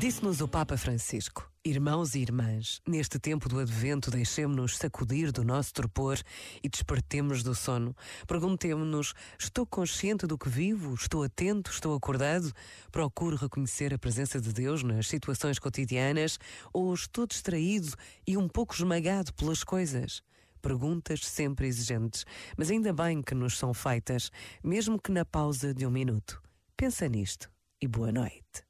Disse-nos o Papa Francisco: Irmãos e irmãs, neste tempo do advento, deixemos-nos sacudir do nosso torpor e despertemos do sono. Perguntemo-nos: estou consciente do que vivo? Estou atento? Estou acordado? Procuro reconhecer a presença de Deus nas situações cotidianas ou estou distraído e um pouco esmagado pelas coisas? Perguntas sempre exigentes, mas ainda bem que nos são feitas, mesmo que na pausa de um minuto. Pensa nisto e boa noite.